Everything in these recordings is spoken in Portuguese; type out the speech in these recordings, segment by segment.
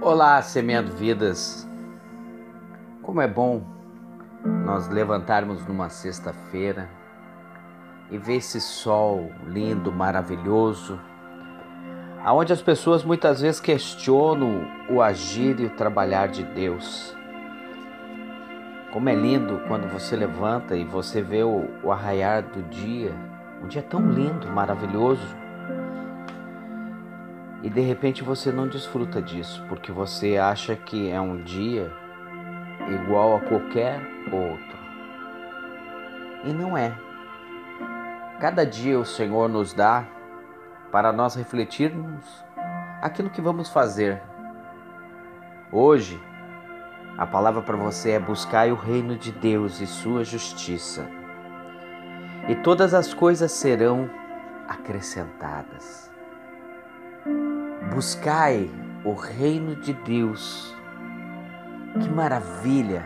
Olá, semeando vidas. Como é bom nós levantarmos numa sexta-feira e ver esse sol lindo, maravilhoso, aonde as pessoas muitas vezes questionam o agir e o trabalhar de Deus. Como é lindo quando você levanta e você vê o, o arraiar do dia, um dia tão lindo, maravilhoso e de repente você não desfruta disso porque você acha que é um dia igual a qualquer outro. E não é. Cada dia o Senhor nos dá para nós refletirmos aquilo que vamos fazer. Hoje, a palavra para você é buscar o reino de Deus e sua justiça. E todas as coisas serão acrescentadas. Buscai o reino de Deus. Que maravilha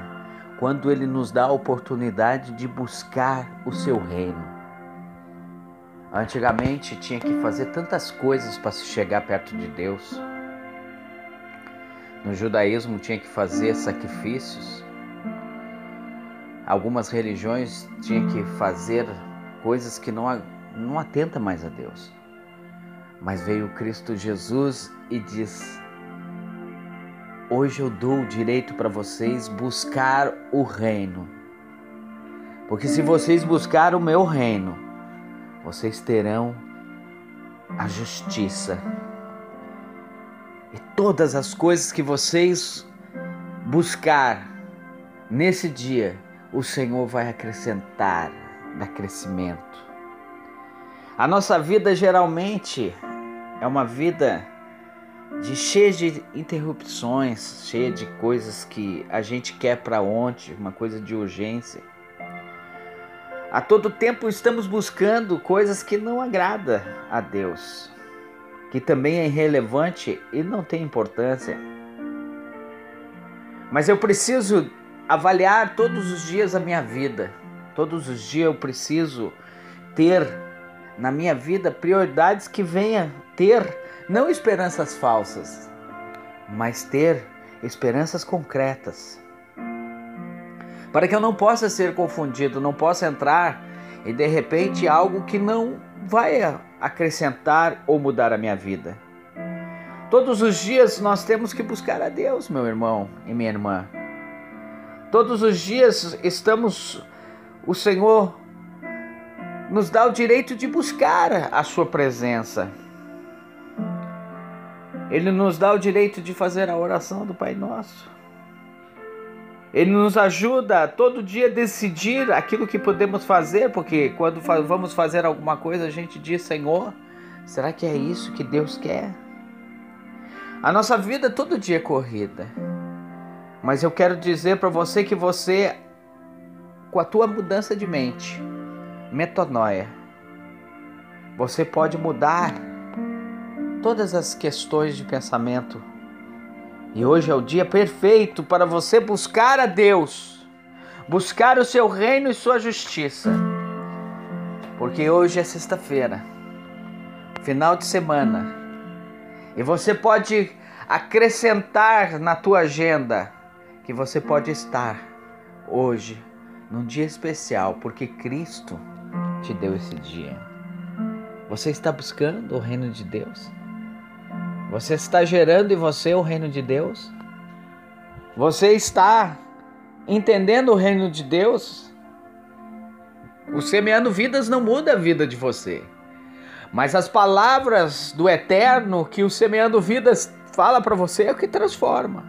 quando Ele nos dá a oportunidade de buscar o seu reino. Antigamente tinha que fazer tantas coisas para se chegar perto de Deus. No judaísmo tinha que fazer sacrifícios. Algumas religiões tinham que fazer coisas que não, não atenta mais a Deus. Mas veio Cristo Jesus e diz: Hoje eu dou o direito para vocês buscar o reino. Porque se vocês buscar o meu reino, vocês terão a justiça. E todas as coisas que vocês buscar nesse dia, o Senhor vai acrescentar, dar crescimento. A nossa vida geralmente é uma vida de cheia de interrupções, cheia de coisas que a gente quer para ontem, uma coisa de urgência. A todo tempo estamos buscando coisas que não agrada a Deus, que também é irrelevante e não tem importância. Mas eu preciso avaliar todos os dias a minha vida. Todos os dias eu preciso ter na minha vida prioridades que venha ter não esperanças falsas, mas ter esperanças concretas. Para que eu não possa ser confundido, não possa entrar e de repente algo que não vai acrescentar ou mudar a minha vida. Todos os dias nós temos que buscar a Deus, meu irmão e minha irmã. Todos os dias estamos, o Senhor nos dá o direito de buscar a Sua presença. Ele nos dá o direito de fazer a oração do Pai Nosso. Ele nos ajuda todo dia a decidir aquilo que podemos fazer, porque quando vamos fazer alguma coisa, a gente diz: Senhor, será que é isso que Deus quer? A nossa vida todo dia é corrida. Mas eu quero dizer para você que você, com a tua mudança de mente, metanoia, você pode mudar todas as questões de pensamento. E hoje é o dia perfeito para você buscar a Deus, buscar o seu reino e sua justiça. Porque hoje é sexta-feira, final de semana, e você pode acrescentar na tua agenda que você pode estar hoje num dia especial, porque Cristo te deu esse dia. Você está buscando o reino de Deus? Você está gerando em você o reino de Deus? Você está entendendo o reino de Deus? O semeando vidas não muda a vida de você. Mas as palavras do eterno que o semeando vidas fala para você é o que transforma.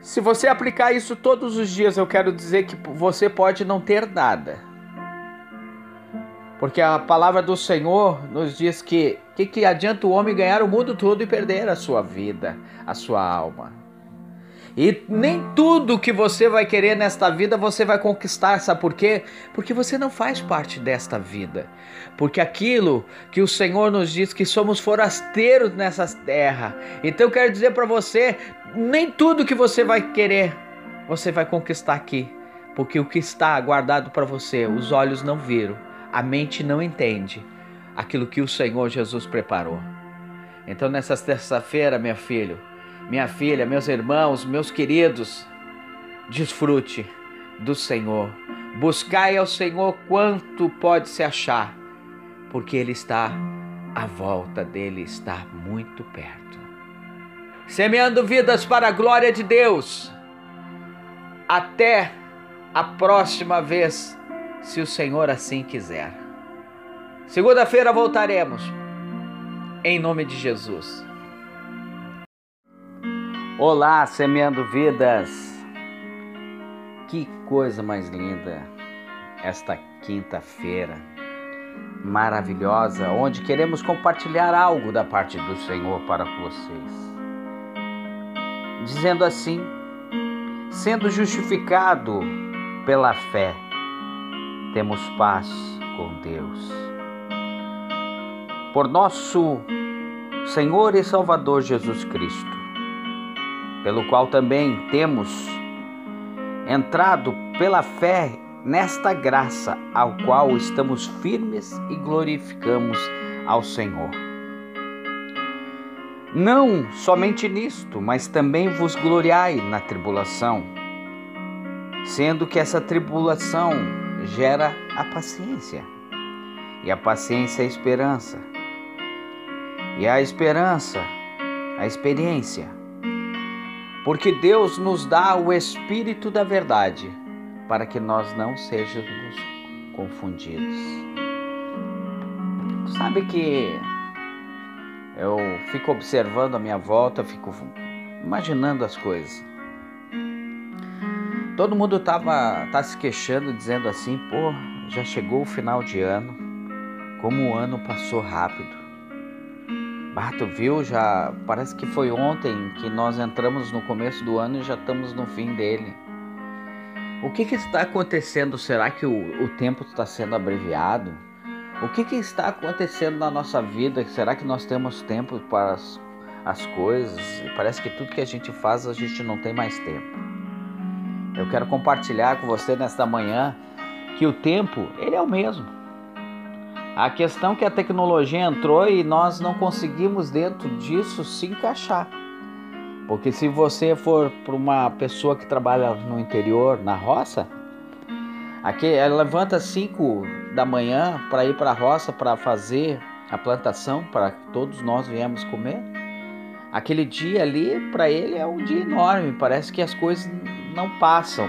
Se você aplicar isso todos os dias, eu quero dizer que você pode não ter nada porque a palavra do Senhor nos diz que que, que adianta o homem ganhar o mundo todo e perder a sua vida, a sua alma. E nem tudo que você vai querer nesta vida você vai conquistar, sabe por quê? Porque você não faz parte desta vida. Porque aquilo que o Senhor nos diz que somos forasteiros nessa terra. Então eu quero dizer para você, nem tudo que você vai querer você vai conquistar aqui. Porque o que está guardado para você, os olhos não viram a mente não entende aquilo que o Senhor Jesus preparou. Então, nessa terça-feira, meu filho, minha filha, meus irmãos, meus queridos, desfrute do Senhor. Buscai ao Senhor quanto pode se achar, porque Ele está à volta dele, está muito perto. Semeando vidas para a glória de Deus. Até a próxima vez, se o Senhor assim quiser. Segunda-feira voltaremos. Em nome de Jesus. Olá, semeando vidas. Que coisa mais linda esta quinta-feira maravilhosa, onde queremos compartilhar algo da parte do Senhor para vocês. Dizendo assim: sendo justificado pela fé, temos paz com Deus. Por nosso Senhor e Salvador Jesus Cristo, pelo qual também temos entrado pela fé nesta graça ao qual estamos firmes e glorificamos ao Senhor. Não somente nisto, mas também vos gloriai na tribulação, sendo que essa tribulação gera a paciência, e a paciência a esperança, e a esperança a experiência. Porque Deus nos dá o Espírito da Verdade para que nós não sejamos confundidos. Sabe que eu fico observando a minha volta, fico imaginando as coisas. Todo mundo tava tá se queixando, dizendo assim, pô, já chegou o final de ano, como o ano passou rápido. Bato viu, já parece que foi ontem que nós entramos no começo do ano e já estamos no fim dele. O que, que está acontecendo? Será que o, o tempo está sendo abreviado? O que, que está acontecendo na nossa vida? Será que nós temos tempo para as, as coisas? Parece que tudo que a gente faz a gente não tem mais tempo. Eu quero compartilhar com você nesta manhã que o tempo ele é o mesmo. A questão é que a tecnologia entrou e nós não conseguimos dentro disso se encaixar. Porque se você for para uma pessoa que trabalha no interior, na roça, aqui ela levanta 5 da manhã para ir para a roça para fazer a plantação para todos nós viemos comer. Aquele dia ali para ele é um dia enorme, parece que as coisas não passam.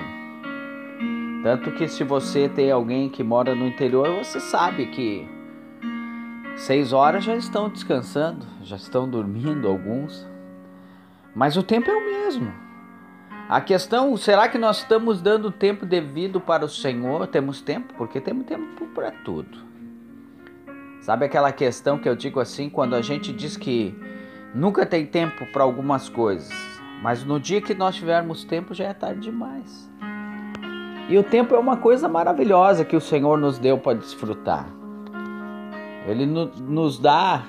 Tanto que se você tem alguém que mora no interior, você sabe que seis horas já estão descansando, já estão dormindo alguns. Mas o tempo é o mesmo. A questão, será que nós estamos dando tempo devido para o Senhor? Temos tempo? Porque temos tempo para tudo. Sabe aquela questão que eu digo assim, quando a gente diz que nunca tem tempo para algumas coisas, mas no dia que nós tivermos tempo já é tarde demais. E o tempo é uma coisa maravilhosa que o Senhor nos deu para desfrutar. Ele nos dá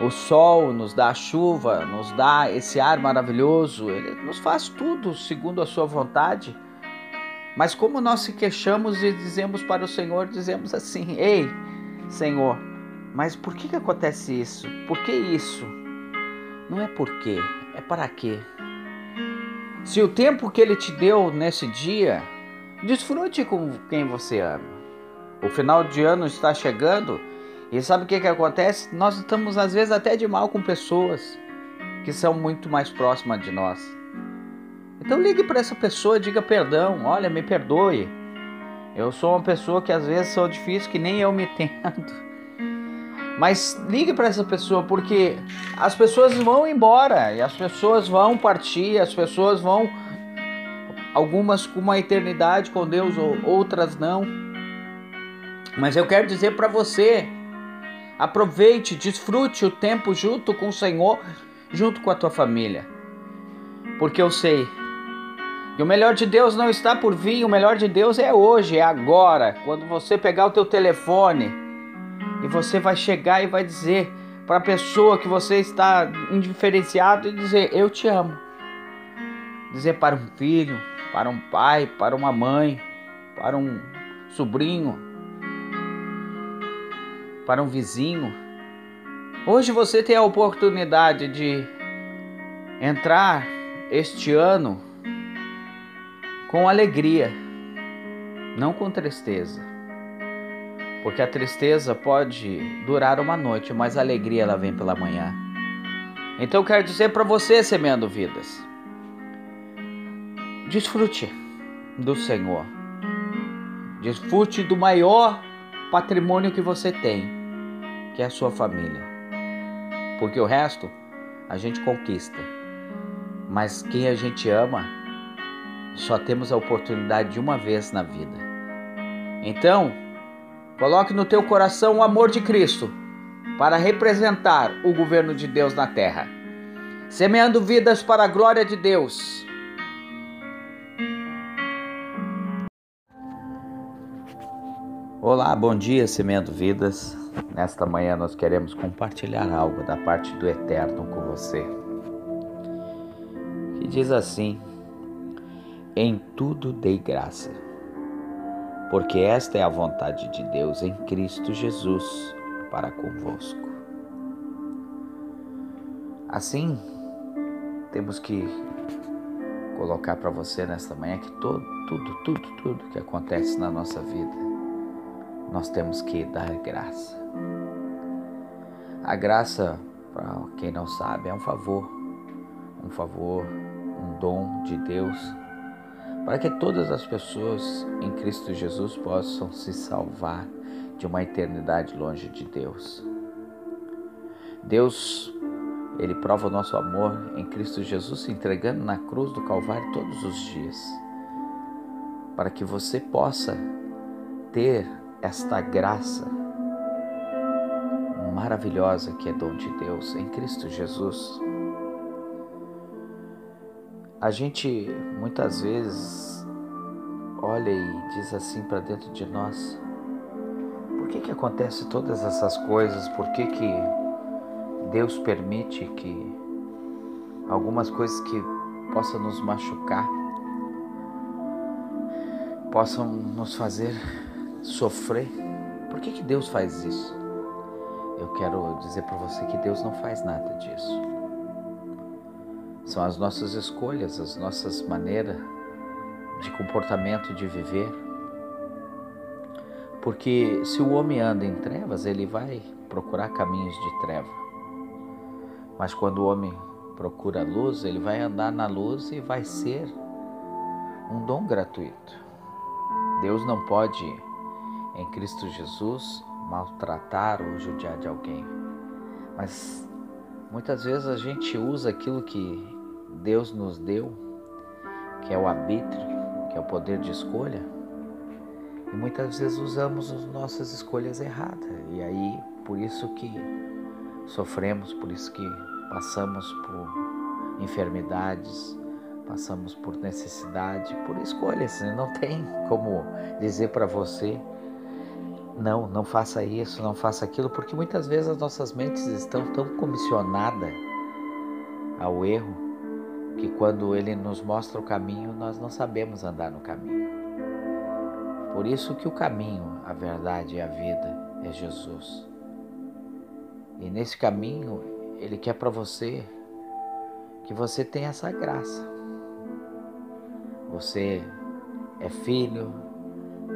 o sol, nos dá a chuva, nos dá esse ar maravilhoso, ele nos faz tudo segundo a sua vontade. Mas como nós se queixamos e dizemos para o Senhor, dizemos assim: "Ei, Senhor, mas por que que acontece isso? Por que isso?" Não é por quê, é para quê? Se o tempo que ele te deu nesse dia, desfrute com quem você ama. O final de ano está chegando, e sabe o que, que acontece? Nós estamos às vezes até de mal com pessoas que são muito mais próximas de nós. Então ligue para essa pessoa, diga perdão, olha, me perdoe. Eu sou uma pessoa que às vezes sou difícil, que nem eu me entendo. Mas ligue para essa pessoa porque as pessoas vão embora e as pessoas vão partir, as pessoas vão algumas com uma eternidade com Deus, outras não. Mas eu quero dizer para você Aproveite, desfrute o tempo junto com o Senhor, junto com a tua família. Porque eu sei que o melhor de Deus não está por vir, o melhor de Deus é hoje, é agora. Quando você pegar o teu telefone e você vai chegar e vai dizer para a pessoa que você está indiferenciado e dizer eu te amo. Dizer para um filho, para um pai, para uma mãe, para um sobrinho, para um vizinho, Hoje você tem a oportunidade de entrar este ano com alegria, não com tristeza. Porque a tristeza pode durar uma noite, mas a alegria ela vem pela manhã. Então eu quero dizer para você, semeando vidas, desfrute do Senhor. Desfrute do maior patrimônio que você tem, que é a sua família porque o resto a gente conquista. Mas quem a gente ama, só temos a oportunidade de uma vez na vida. Então, coloque no teu coração o amor de Cristo para representar o governo de Deus na terra, semeando vidas para a glória de Deus. Olá, bom dia, semeando vidas. Nesta manhã nós queremos compartilhar algo da parte do Eterno com você. Que diz assim: Em tudo dei graça, porque esta é a vontade de Deus em Cristo Jesus para convosco. Assim, temos que colocar para você nesta manhã que todo, tudo, tudo, tudo que acontece na nossa vida, nós temos que dar graça. A graça, para quem não sabe, é um favor, um favor, um dom de Deus, para que todas as pessoas em Cristo Jesus possam se salvar de uma eternidade longe de Deus. Deus, Ele prova o nosso amor em Cristo Jesus se entregando na cruz do Calvário todos os dias, para que você possa ter esta graça maravilhosa que é dom de Deus em Cristo Jesus. A gente muitas vezes olha e diz assim para dentro de nós: por que que acontece todas essas coisas? Por que que Deus permite que algumas coisas que possam nos machucar, possam nos fazer sofrer? Por que que Deus faz isso? eu quero dizer para você que Deus não faz nada disso. São as nossas escolhas, as nossas maneiras de comportamento, de viver. Porque se o homem anda em trevas, ele vai procurar caminhos de treva. Mas quando o homem procura a luz, ele vai andar na luz e vai ser um dom gratuito. Deus não pode, em Cristo Jesus, maltratar ou judiar de alguém. Mas muitas vezes a gente usa aquilo que Deus nos deu, que é o arbítrio, que é o poder de escolha, e muitas vezes usamos as nossas escolhas erradas. E aí, por isso que sofremos, por isso que passamos por enfermidades, passamos por necessidade, por escolhas. Não tem como dizer para você não, não faça isso, não faça aquilo, porque muitas vezes as nossas mentes estão tão comissionadas ao erro que quando ele nos mostra o caminho, nós não sabemos andar no caminho. Por isso que o caminho, a verdade e a vida é Jesus. E nesse caminho, ele quer para você que você tenha essa graça. Você é filho,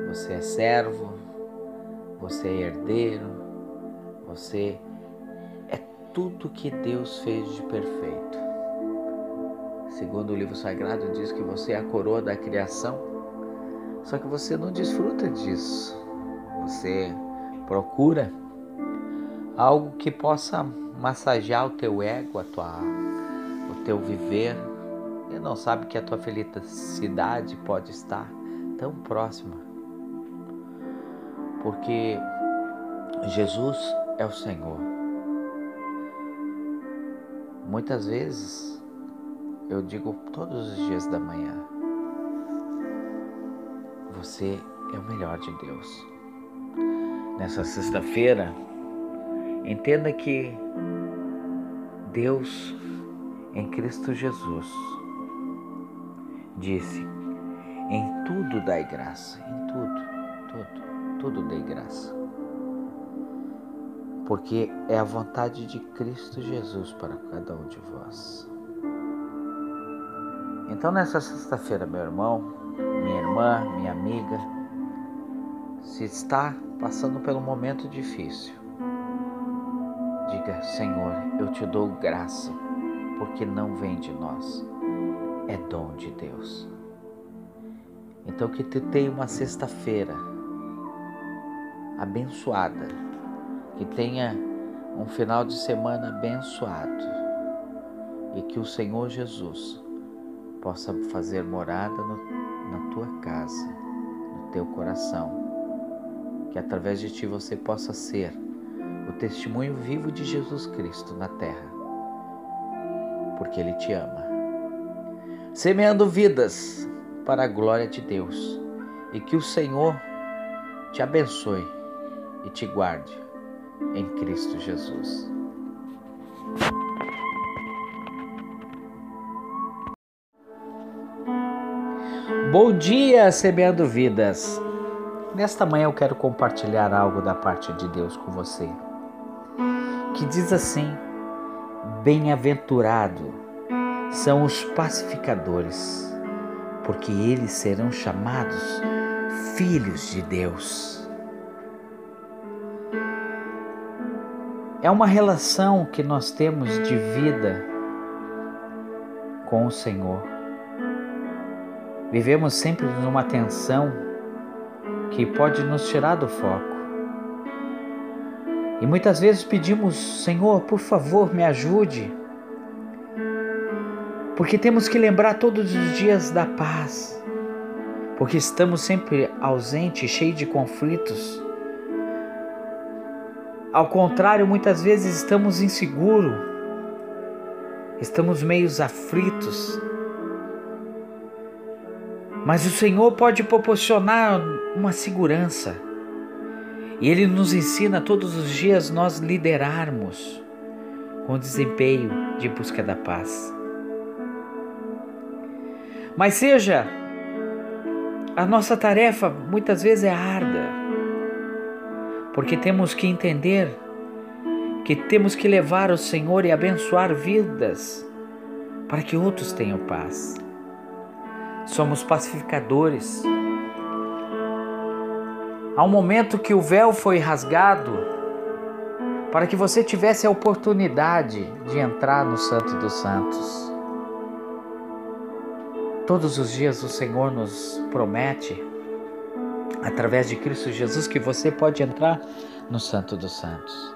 você é servo, você é herdeiro, você é tudo que Deus fez de perfeito. Segundo o livro sagrado, diz que você é a coroa da criação, só que você não desfruta disso. Você procura algo que possa massagear o teu ego, a tua, o teu viver, e não sabe que a tua felicidade pode estar tão próxima porque Jesus é o Senhor. Muitas vezes eu digo todos os dias da manhã: Você é o melhor de Deus. Nessa sexta-feira, entenda que Deus em Cristo Jesus disse: Em tudo dai graça, em tudo, tudo tudo dei graça. porque é a vontade de Cristo Jesus para cada um de vós. Então, nessa sexta-feira, meu irmão, minha irmã, minha amiga, se está passando um momento difícil, diga: Senhor, eu te dou graça, porque não vem de nós, é dom de Deus. Então, que tu tenha uma sexta-feira abençoada, que tenha um final de semana abençoado e que o Senhor Jesus possa fazer morada no, na tua casa, no teu coração, que através de ti você possa ser o testemunho vivo de Jesus Cristo na terra, porque Ele te ama. Semeando vidas para a glória de Deus e que o Senhor te abençoe e te guarde em Cristo Jesus. Bom dia, semeando vidas. Nesta manhã eu quero compartilhar algo da parte de Deus com você. Que diz assim: Bem-aventurado são os pacificadores, porque eles serão chamados filhos de Deus. É uma relação que nós temos de vida com o Senhor. Vivemos sempre numa tensão que pode nos tirar do foco. E muitas vezes pedimos, Senhor, por favor, me ajude. Porque temos que lembrar todos os dias da paz. Porque estamos sempre ausentes, cheios de conflitos ao contrário, muitas vezes estamos inseguros, estamos meio aflitos. Mas o Senhor pode proporcionar uma segurança. E Ele nos ensina todos os dias nós liderarmos com desempenho de busca da paz. Mas seja, a nossa tarefa muitas vezes é árdua porque temos que entender que temos que levar o Senhor e abençoar vidas para que outros tenham paz. Somos pacificadores. Há um momento que o véu foi rasgado para que você tivesse a oportunidade de entrar no Santo dos Santos. Todos os dias o Senhor nos promete através de Cristo Jesus que você pode entrar no Santo dos Santos.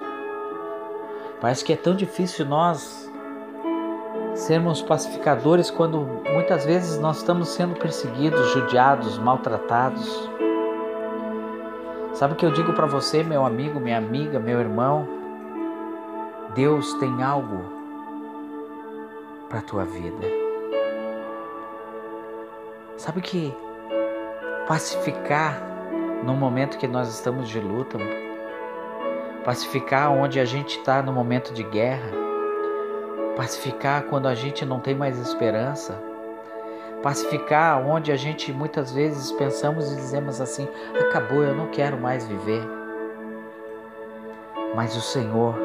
Parece que é tão difícil nós sermos pacificadores quando muitas vezes nós estamos sendo perseguidos, judiados, maltratados. Sabe o que eu digo para você, meu amigo, minha amiga, meu irmão? Deus tem algo para tua vida. Sabe que pacificar no momento que nós estamos de luta, pacificar onde a gente está no momento de guerra, pacificar quando a gente não tem mais esperança, pacificar onde a gente muitas vezes pensamos e dizemos assim: acabou, eu não quero mais viver. Mas o Senhor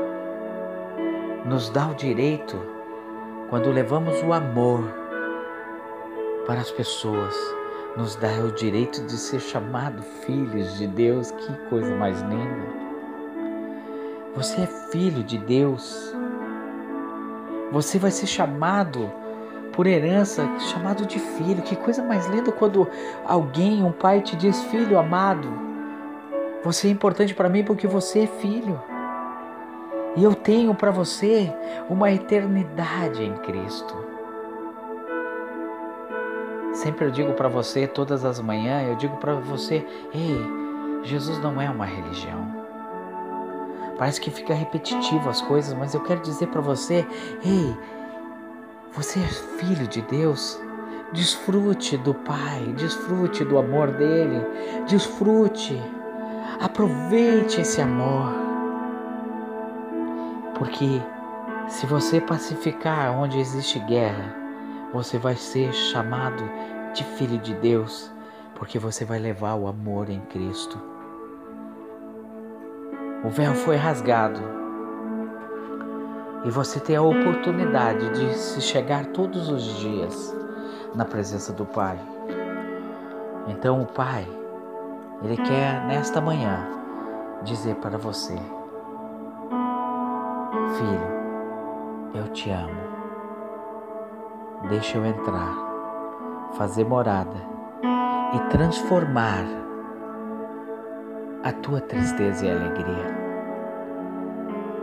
nos dá o direito, quando levamos o amor para as pessoas, nos dá o direito de ser chamado filhos de Deus. Que coisa mais linda! Você é filho de Deus. Você vai ser chamado por herança, chamado de filho. Que coisa mais linda quando alguém, um pai, te diz: Filho amado, você é importante para mim porque você é filho. E eu tenho para você uma eternidade em Cristo. Sempre eu digo para você, todas as manhãs, eu digo para você: ei, Jesus não é uma religião. Parece que fica repetitivo as coisas, mas eu quero dizer para você: ei, você é filho de Deus. Desfrute do Pai, desfrute do amor dele, desfrute, aproveite esse amor. Porque se você pacificar onde existe guerra, você vai ser chamado de filho de Deus, porque você vai levar o amor em Cristo. O véu foi rasgado E você tem a oportunidade de se chegar todos os dias na presença do Pai. Então o Pai, Ele quer nesta manhã dizer para você: Filho, eu te amo. Deixa eu entrar, fazer morada e transformar a tua tristeza e alegria.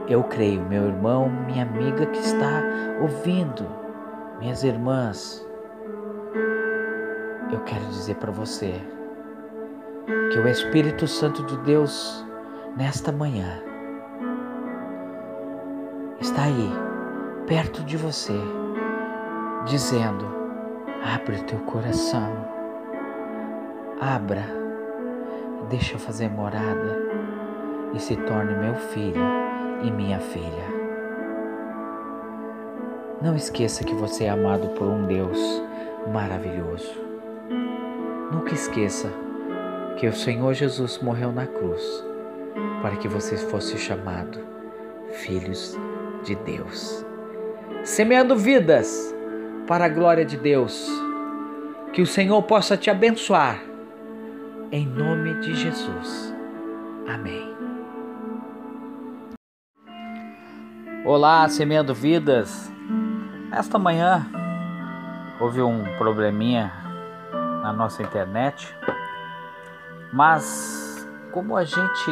Eu creio, meu irmão, minha amiga que está ouvindo, minhas irmãs, eu quero dizer para você que o Espírito Santo de Deus, nesta manhã, está aí, perto de você, dizendo: abre o teu coração, abra, deixa fazer morada e se torne meu filho e minha filha. Não esqueça que você é amado por um Deus maravilhoso. Nunca esqueça que o Senhor Jesus morreu na cruz para que você fosse chamado filhos de Deus. Semeando vidas para a glória de Deus. Que o Senhor possa te abençoar. Em nome de Jesus. Amém. Olá, semeando vidas. Esta manhã houve um probleminha na nossa internet, mas como a gente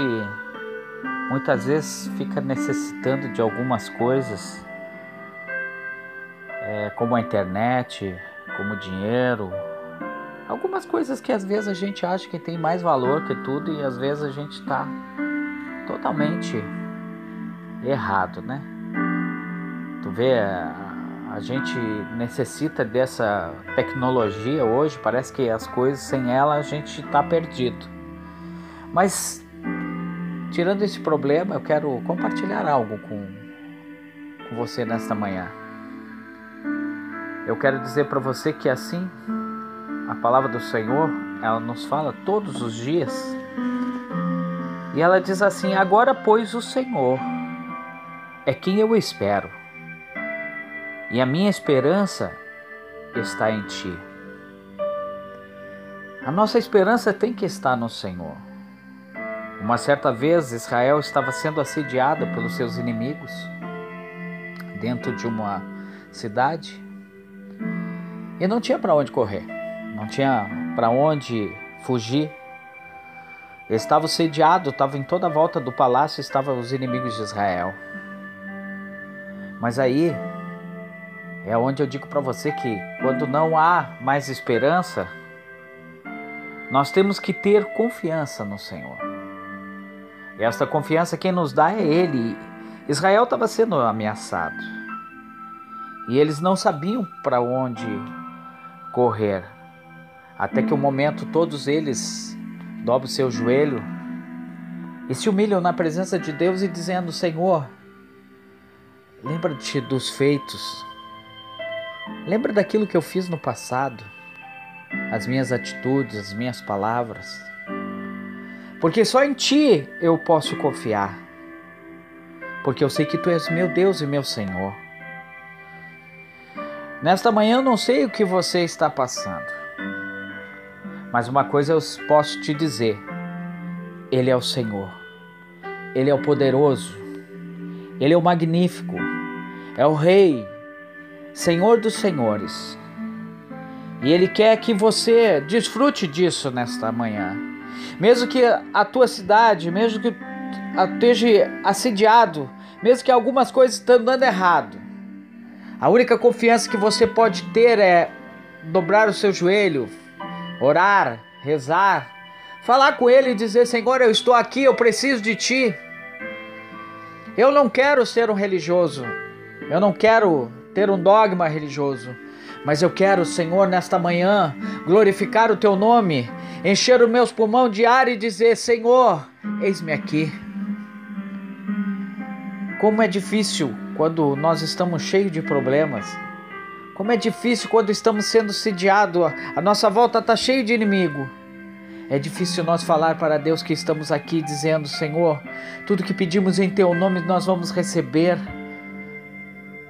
muitas vezes fica necessitando de algumas coisas, é, como a internet, como dinheiro, algumas coisas que às vezes a gente acha que tem mais valor que tudo e às vezes a gente está totalmente errado, né? Tu vê, a gente necessita dessa tecnologia hoje, parece que as coisas sem ela a gente está perdido. Mas, tirando esse problema, eu quero compartilhar algo com, com você nesta manhã. Eu quero dizer para você que assim, a palavra do Senhor, ela nos fala todos os dias. E ela diz assim: Agora, pois, o Senhor é quem eu espero e a minha esperança está em Ti. A nossa esperança tem que estar no Senhor. Uma certa vez Israel estava sendo assediada pelos seus inimigos dentro de uma cidade e não tinha para onde correr, não tinha para onde fugir. Estava sediado, estava em toda a volta do palácio, estavam os inimigos de Israel. Mas aí é onde eu digo para você que quando não há mais esperança, nós temos que ter confiança no Senhor. E esta confiança quem nos dá é Ele. Israel estava sendo ameaçado e eles não sabiam para onde correr. Até que o momento todos eles dobram seu joelho e se humilham na presença de Deus e dizendo: Senhor, lembra-te dos feitos Lembra daquilo que eu fiz no passado, as minhas atitudes, as minhas palavras. Porque só em Ti eu posso confiar. Porque eu sei que Tu és meu Deus e meu Senhor. Nesta manhã eu não sei o que você está passando, mas uma coisa eu posso te dizer: Ele é o Senhor, Ele é o poderoso, Ele é o magnífico, é o Rei, Senhor dos Senhores. E Ele quer que você desfrute disso nesta manhã. Mesmo que a tua cidade, mesmo que esteja assediado, mesmo que algumas coisas estão dando errado, a única confiança que você pode ter é dobrar o seu joelho, orar, rezar, falar com Ele e dizer: Senhor, eu estou aqui, eu preciso de Ti. Eu não quero ser um religioso, eu não quero ter um dogma religioso. Mas eu quero, Senhor, nesta manhã, glorificar o teu nome, encher os meus pulmões de ar e dizer: Senhor, eis-me aqui. Como é difícil quando nós estamos cheios de problemas. Como é difícil quando estamos sendo sediados, a nossa volta está cheia de inimigo. É difícil nós falar para Deus que estamos aqui dizendo: Senhor, tudo que pedimos em Teu nome nós vamos receber.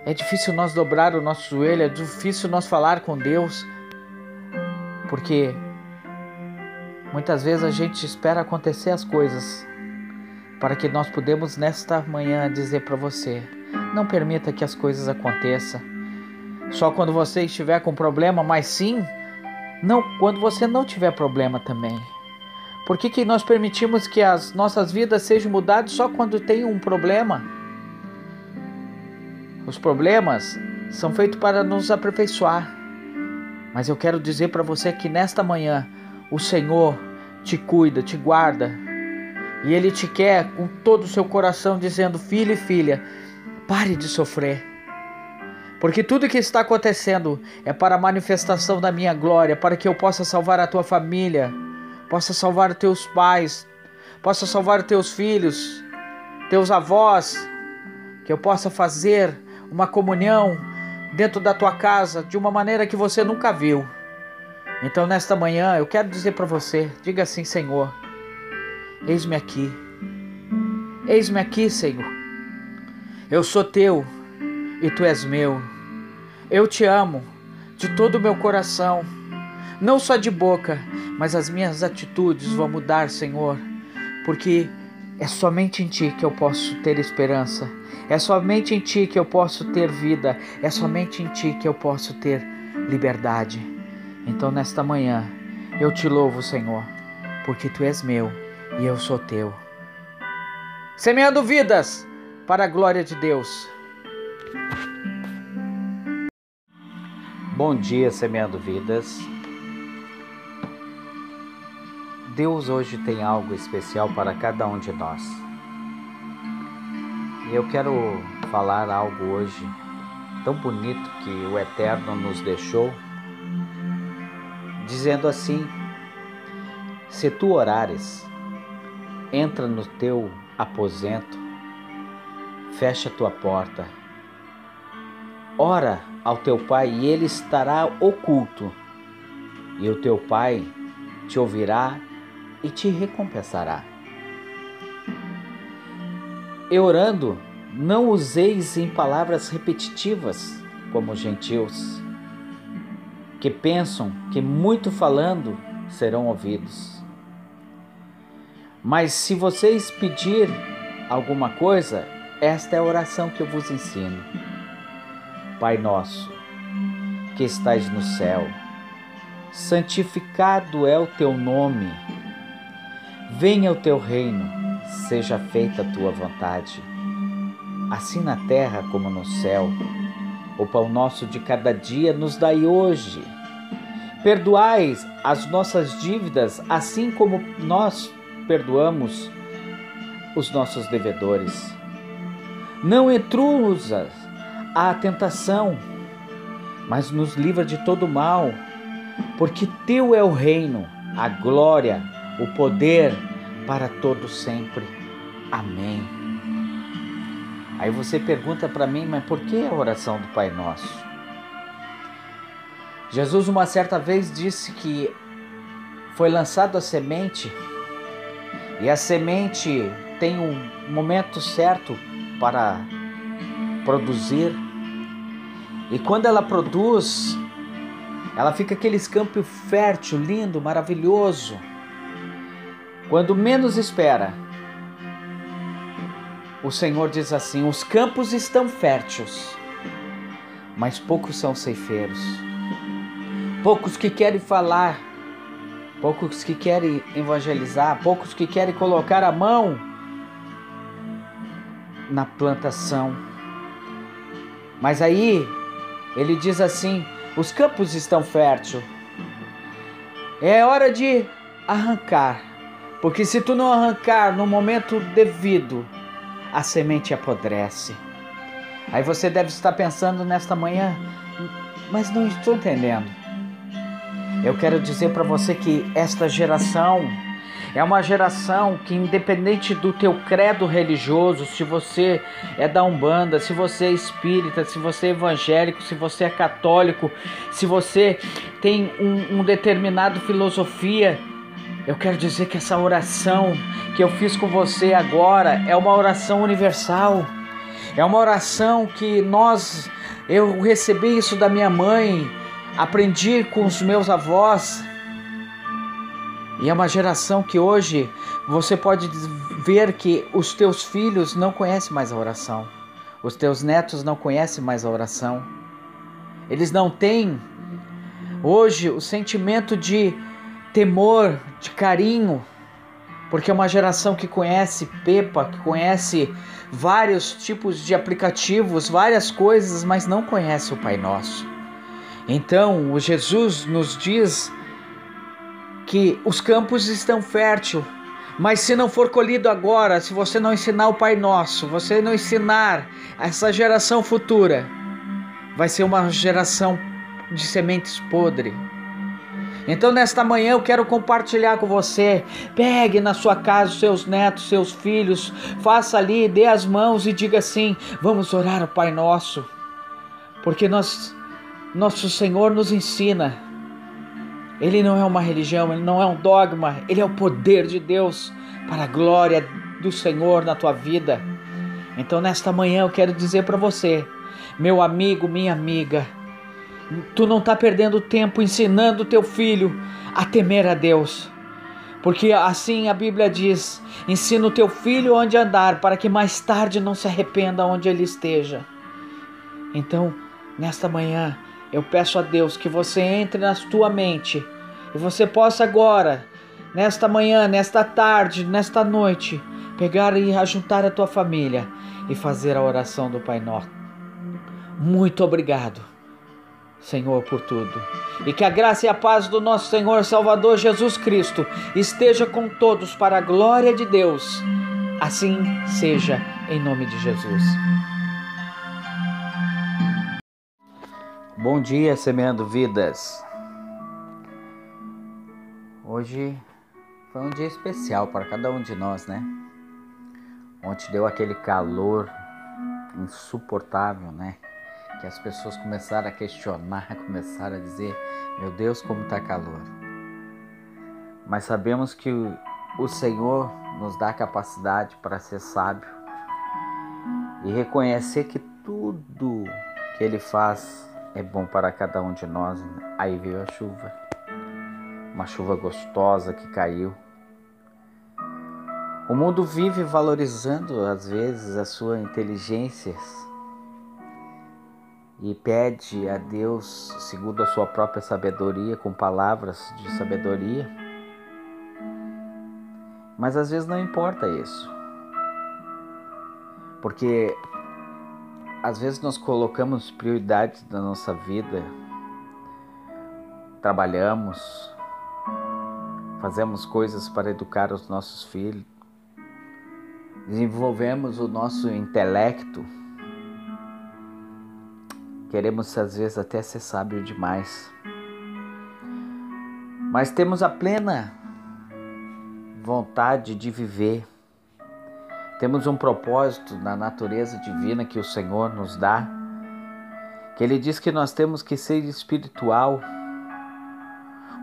É difícil nós dobrar o nosso joelho, é difícil nós falar com Deus, porque muitas vezes a gente espera acontecer as coisas para que nós podemos nesta manhã dizer para você: não permita que as coisas aconteçam só quando você estiver com problema, mas sim não quando você não tiver problema também. Por que, que nós permitimos que as nossas vidas sejam mudadas só quando tem um problema? Os problemas são feitos para nos aperfeiçoar. Mas eu quero dizer para você que nesta manhã o Senhor te cuida, te guarda. E Ele te quer com todo o seu coração, dizendo: Filho e filha, pare de sofrer. Porque tudo que está acontecendo é para a manifestação da minha glória, para que eu possa salvar a tua família, possa salvar teus pais, possa salvar teus filhos, teus avós, que eu possa fazer uma comunhão dentro da tua casa de uma maneira que você nunca viu. Então, nesta manhã, eu quero dizer para você: diga assim, Senhor, eis-me aqui, eis-me aqui, Senhor. Eu sou teu e tu és meu. Eu te amo de todo o meu coração, não só de boca, mas as minhas atitudes vão mudar, Senhor, porque é somente em Ti que eu posso ter esperança, é somente em Ti que eu posso ter vida, é somente em Ti que eu posso ter liberdade. Então, nesta manhã, eu te louvo, Senhor, porque Tu és meu e eu sou Teu. Semeando vidas para a glória de Deus. Bom dia, semeando vidas. Deus hoje tem algo especial para cada um de nós. E eu quero falar algo hoje tão bonito que o Eterno nos deixou, dizendo assim: Se tu orares, entra no teu aposento, fecha tua porta, ora ao teu pai e ele estará oculto, e o teu pai te ouvirá e te recompensará. E orando, não useis em palavras repetitivas como os gentios, que pensam que muito falando serão ouvidos. Mas se vocês pedir alguma coisa, esta é a oração que eu vos ensino Pai nosso, que estais no céu, santificado é o teu nome. Venha o teu reino, seja feita a tua vontade, assim na terra como no céu. O pão nosso de cada dia nos dai hoje. Perdoais as nossas dívidas, assim como nós perdoamos os nossos devedores. Não intrusas à tentação, mas nos livra de todo mal, porque teu é o reino, a glória, o poder para todo sempre. Amém. Aí você pergunta para mim, mas por que a oração do Pai Nosso? Jesus uma certa vez disse que foi lançado a semente e a semente tem um momento certo para produzir. E quando ela produz, ela fica aquele campo fértil, lindo, maravilhoso. Quando menos espera, o Senhor diz assim: os campos estão férteis, mas poucos são ceifeiros. Poucos que querem falar, poucos que querem evangelizar, poucos que querem colocar a mão na plantação. Mas aí ele diz assim: os campos estão férteis. É hora de arrancar, porque se tu não arrancar no momento devido, a semente apodrece. Aí você deve estar pensando nesta manhã, mas não estou entendendo. Eu quero dizer para você que esta geração é uma geração que, independente do teu credo religioso, se você é da Umbanda, se você é espírita, se você é evangélico, se você é católico, se você tem um, um determinado filosofia, eu quero dizer que essa oração que eu fiz com você agora é uma oração universal. É uma oração que nós, eu recebi isso da minha mãe, aprendi com os meus avós. E é uma geração que hoje você pode ver que os teus filhos não conhecem mais a oração. Os teus netos não conhecem mais a oração. Eles não têm hoje o sentimento de temor, de carinho, porque é uma geração que conhece Pepa, que conhece vários tipos de aplicativos, várias coisas, mas não conhece o Pai Nosso. Então, o Jesus nos diz que os campos estão férteis, mas se não for colhido agora, se você não ensinar o Pai Nosso, você não ensinar essa geração futura, vai ser uma geração de sementes podres então, nesta manhã, eu quero compartilhar com você. Pegue na sua casa os seus netos, seus filhos, faça ali, dê as mãos e diga assim: Vamos orar ao Pai Nosso, porque nós, nosso Senhor nos ensina. Ele não é uma religião, ele não é um dogma, ele é o poder de Deus para a glória do Senhor na tua vida. Então, nesta manhã, eu quero dizer para você, meu amigo, minha amiga, Tu não está perdendo tempo ensinando teu filho a temer a Deus. Porque assim a Bíblia diz: ensina o teu filho onde andar, para que mais tarde não se arrependa onde ele esteja. Então, nesta manhã, eu peço a Deus que você entre na tua mente e você possa agora, nesta manhã, nesta tarde, nesta noite, pegar e ajuntar a tua família e fazer a oração do Pai Nosso. Muito obrigado Senhor, por tudo. E que a graça e a paz do nosso Senhor Salvador Jesus Cristo esteja com todos para a glória de Deus. Assim seja, em nome de Jesus. Bom dia, semeando vidas. Hoje foi um dia especial para cada um de nós, né? Ontem deu aquele calor insuportável, né? que as pessoas começaram a questionar, começaram a dizer: Meu Deus, como está calor. Mas sabemos que o Senhor nos dá capacidade para ser sábio e reconhecer que tudo que Ele faz é bom para cada um de nós. Aí veio a chuva, uma chuva gostosa que caiu. O mundo vive valorizando às vezes a sua inteligência e pede a Deus, segundo a sua própria sabedoria, com palavras de sabedoria. Mas às vezes não importa isso. Porque às vezes nós colocamos prioridades da nossa vida, trabalhamos, fazemos coisas para educar os nossos filhos, desenvolvemos o nosso intelecto Queremos às vezes até ser sábio demais. Mas temos a plena vontade de viver. Temos um propósito na natureza divina que o Senhor nos dá, que Ele diz que nós temos que ser espiritual.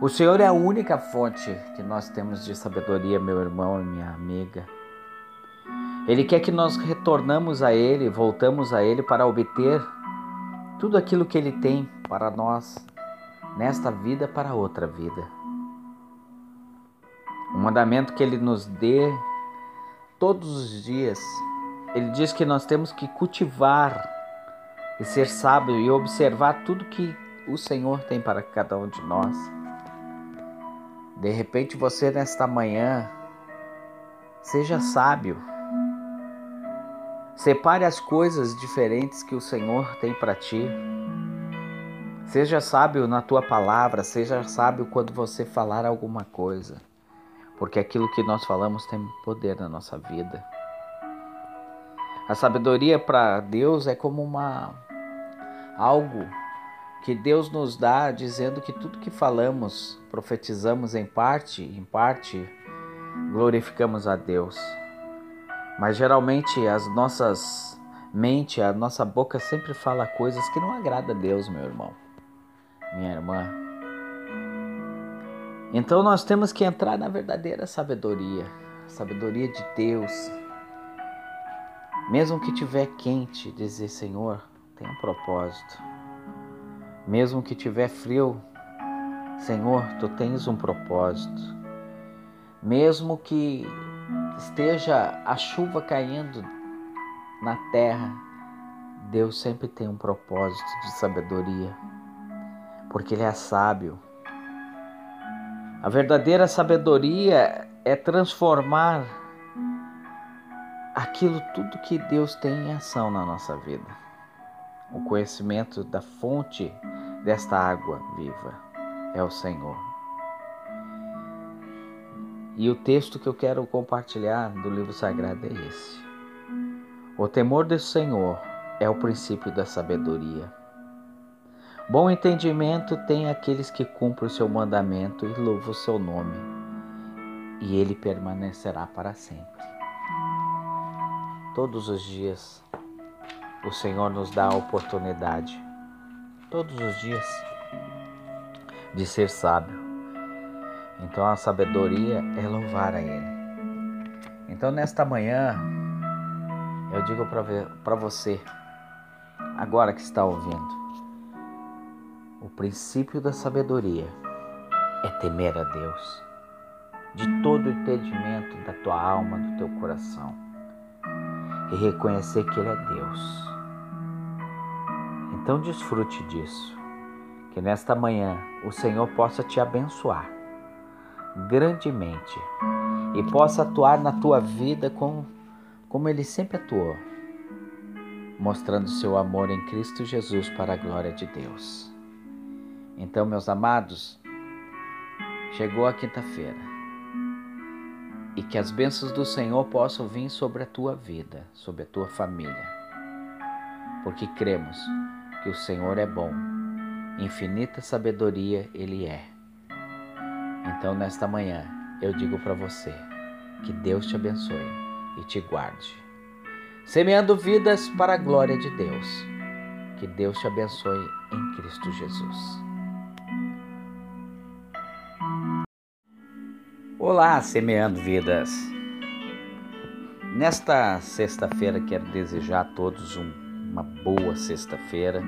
O Senhor é a única fonte que nós temos de sabedoria, meu irmão e minha amiga. Ele quer que nós retornamos a Ele, voltamos a Ele para obter tudo aquilo que Ele tem para nós nesta vida para outra vida. O mandamento que Ele nos dê todos os dias, Ele diz que nós temos que cultivar e ser sábio e observar tudo que o Senhor tem para cada um de nós. De repente você nesta manhã seja sábio Separe as coisas diferentes que o Senhor tem para ti. Seja sábio na tua palavra, seja sábio quando você falar alguma coisa, porque aquilo que nós falamos tem poder na nossa vida. A sabedoria para Deus é como uma algo que Deus nos dá dizendo que tudo que falamos, profetizamos em parte, em parte glorificamos a Deus. Mas geralmente as nossas mente, a nossa boca sempre fala coisas que não agrada a Deus, meu irmão, minha irmã. Então nós temos que entrar na verdadeira sabedoria, sabedoria de Deus. Mesmo que tiver quente, dizer Senhor, tem um propósito. Mesmo que tiver frio, Senhor, tu tens um propósito. Mesmo que esteja a chuva caindo na terra, Deus sempre tem um propósito de sabedoria, porque Ele é sábio. A verdadeira sabedoria é transformar aquilo tudo que Deus tem em ação na nossa vida. O conhecimento da fonte desta água viva é o Senhor. E o texto que eu quero compartilhar do livro sagrado é esse. O temor do Senhor é o princípio da sabedoria. Bom entendimento tem aqueles que cumprem o seu mandamento e louvam o seu nome, e ele permanecerá para sempre. Todos os dias o Senhor nos dá a oportunidade, todos os dias, de ser sábio. Então a sabedoria é louvar a Ele. Então nesta manhã eu digo para você, agora que está ouvindo, o princípio da sabedoria é temer a Deus de todo o entendimento da tua alma, do teu coração e reconhecer que Ele é Deus. Então desfrute disso, que nesta manhã o Senhor possa te abençoar grandemente e possa atuar na tua vida como, como Ele sempre atuou, mostrando seu amor em Cristo Jesus para a glória de Deus. Então, meus amados, chegou a quinta-feira e que as bênçãos do Senhor possam vir sobre a tua vida, sobre a tua família, porque cremos que o Senhor é bom, infinita sabedoria Ele é. Então, nesta manhã, eu digo para você que Deus te abençoe e te guarde, semeando vidas para a glória de Deus. Que Deus te abençoe em Cristo Jesus. Olá, semeando vidas. Nesta sexta-feira quero desejar a todos um, uma boa sexta-feira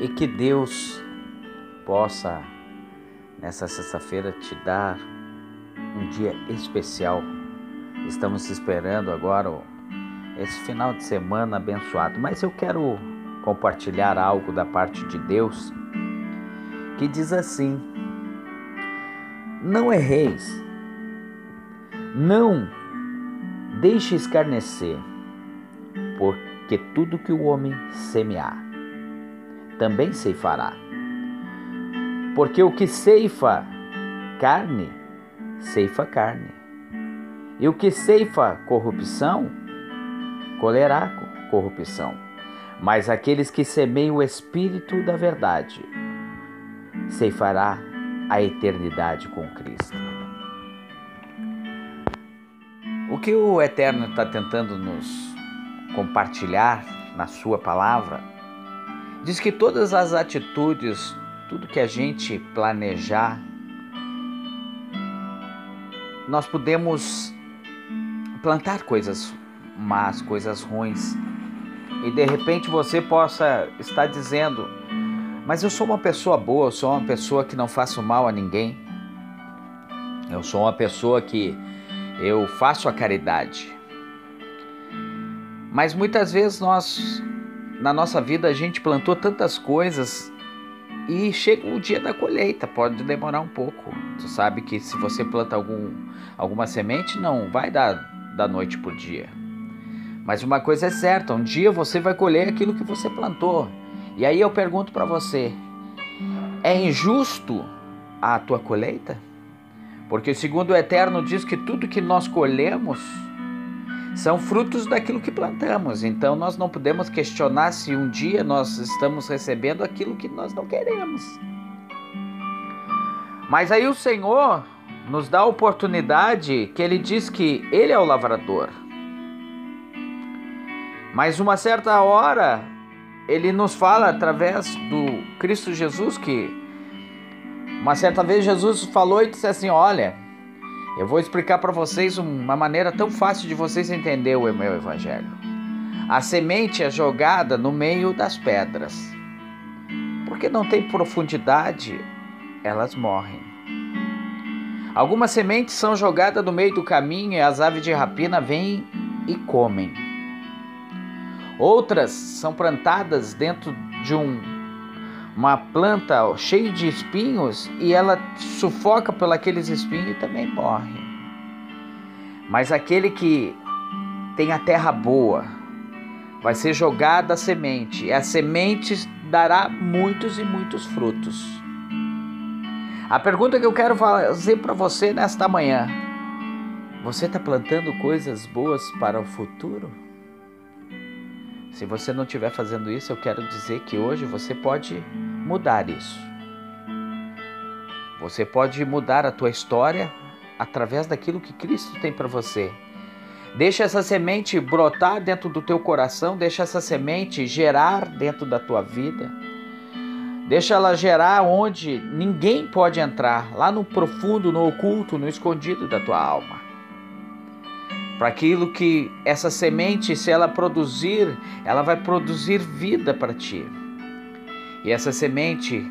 e que Deus possa nessa sexta-feira te dar um dia especial. Estamos esperando agora esse final de semana abençoado, mas eu quero compartilhar algo da parte de Deus que diz assim: Não erreis não deixe escarnecer, porque tudo que o homem semear, também ceifará. Porque o que ceifa carne, ceifa carne. E o que ceifa corrupção, colherá corrupção. Mas aqueles que semeiam o Espírito da verdade, ceifará a eternidade com Cristo. Que o Eterno está tentando nos compartilhar na Sua palavra diz que todas as atitudes, tudo que a gente planejar, nós podemos plantar coisas más, coisas ruins. E de repente você possa estar dizendo: Mas eu sou uma pessoa boa, eu sou uma pessoa que não faço mal a ninguém. Eu sou uma pessoa que eu faço a caridade. Mas muitas vezes nós, na nossa vida, a gente plantou tantas coisas e chega o dia da colheita, pode demorar um pouco. Tu sabe que se você planta algum, alguma semente, não vai dar da noite por dia. Mas uma coisa é certa, um dia você vai colher aquilo que você plantou. E aí eu pergunto para você: é injusto a tua colheita? Porque segundo o Eterno diz que tudo que nós colhemos são frutos daquilo que plantamos. Então nós não podemos questionar se um dia nós estamos recebendo aquilo que nós não queremos. Mas aí o Senhor nos dá a oportunidade que ele diz que ele é o lavrador. Mas uma certa hora ele nos fala através do Cristo Jesus que uma certa vez Jesus falou e disse assim: Olha, eu vou explicar para vocês uma maneira tão fácil de vocês entenderem o meu evangelho. a semente é jogada no meio das pedras. Porque não tem profundidade, elas morrem. Algumas sementes são jogadas no meio do caminho e as aves de rapina vêm e comem. Outras são plantadas dentro de um, uma planta cheia de espinhos e ela sufoca por aqueles espinhos e também morre. Mas aquele que tem a terra boa, vai ser jogada a semente, e a semente dará muitos e muitos frutos. A pergunta que eu quero fazer para você nesta manhã: você está plantando coisas boas para o futuro? Se você não estiver fazendo isso, eu quero dizer que hoje você pode mudar isso. Você pode mudar a tua história através daquilo que Cristo tem para você. Deixa essa semente brotar dentro do teu coração, deixa essa semente gerar dentro da tua vida. Deixa ela gerar onde ninguém pode entrar, lá no profundo, no oculto, no escondido da tua alma. Para aquilo que essa semente, se ela produzir, ela vai produzir vida para ti. E essa semente,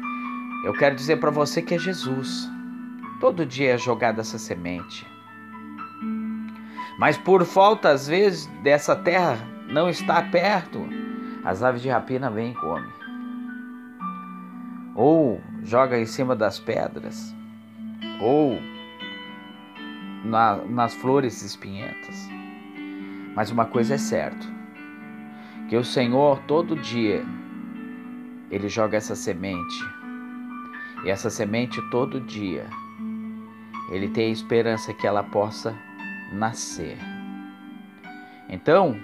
eu quero dizer para você que é Jesus. Todo dia é jogada essa semente. Mas por falta, às vezes, dessa terra não estar perto, as aves de rapina vêm e comem. Ou joga em cima das pedras, ou na, nas flores espinhentas. Mas uma coisa é certa, que o Senhor todo dia ele joga essa semente. E essa semente todo dia ele tem a esperança que ela possa nascer. Então,